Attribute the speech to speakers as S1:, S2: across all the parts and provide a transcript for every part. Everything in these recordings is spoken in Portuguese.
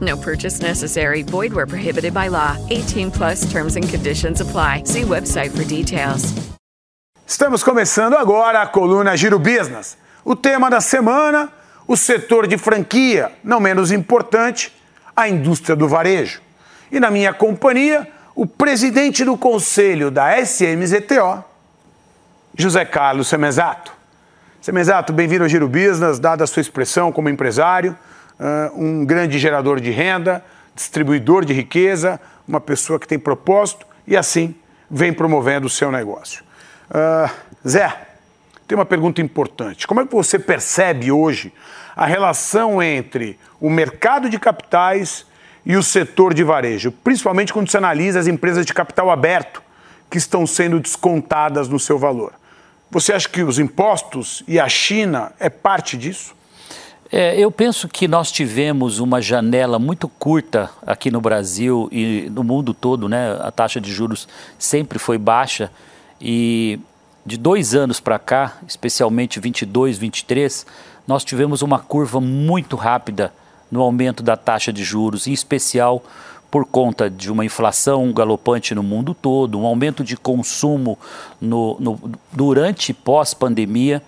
S1: No purchase necessary. Void where prohibited by law. 18 plus terms and conditions apply. See website for details.
S2: Estamos começando agora a coluna Giro Business. O tema da semana, o setor de franquia, não menos importante, a indústria do varejo. E na minha companhia, o presidente do conselho da SMZTO, José Carlos Semezato. Semezato, bem-vindo ao Giro Business, dada a sua expressão como empresário, um grande gerador de renda, distribuidor de riqueza, uma pessoa que tem propósito e assim vem promovendo o seu negócio. Uh, Zé, tem uma pergunta importante. Como é que você percebe hoje a relação entre o mercado de capitais e o setor de varejo, principalmente quando você analisa as empresas de capital aberto que estão sendo descontadas no seu valor? Você acha que os impostos e a China é parte disso?
S3: É, eu penso que nós tivemos uma janela muito curta aqui no Brasil e no mundo todo, né? A taxa de juros sempre foi baixa e de dois anos para cá, especialmente 22, 23, nós tivemos uma curva muito rápida no aumento da taxa de juros, em especial por conta de uma inflação galopante no mundo todo, um aumento de consumo no, no, durante e pós-pandemia.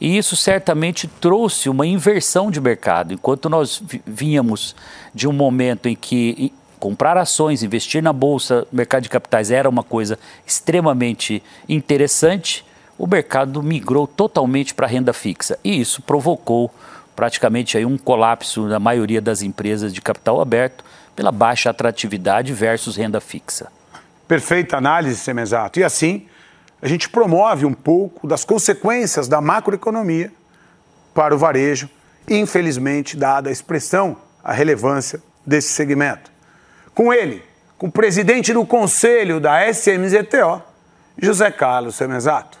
S3: E isso certamente trouxe uma inversão de mercado. Enquanto nós vínhamos de um momento em que comprar ações, investir na bolsa, mercado de capitais era uma coisa extremamente interessante, o mercado migrou totalmente para a renda fixa. E isso provocou praticamente aí um colapso na maioria das empresas de capital aberto pela baixa atratividade versus renda fixa.
S2: Perfeita análise, Semesato. E assim, a gente promove um pouco das consequências da macroeconomia para o varejo, infelizmente, dada a expressão, a relevância desse segmento. Com ele, com o presidente do conselho da SMZTO, José Carlos Semesato.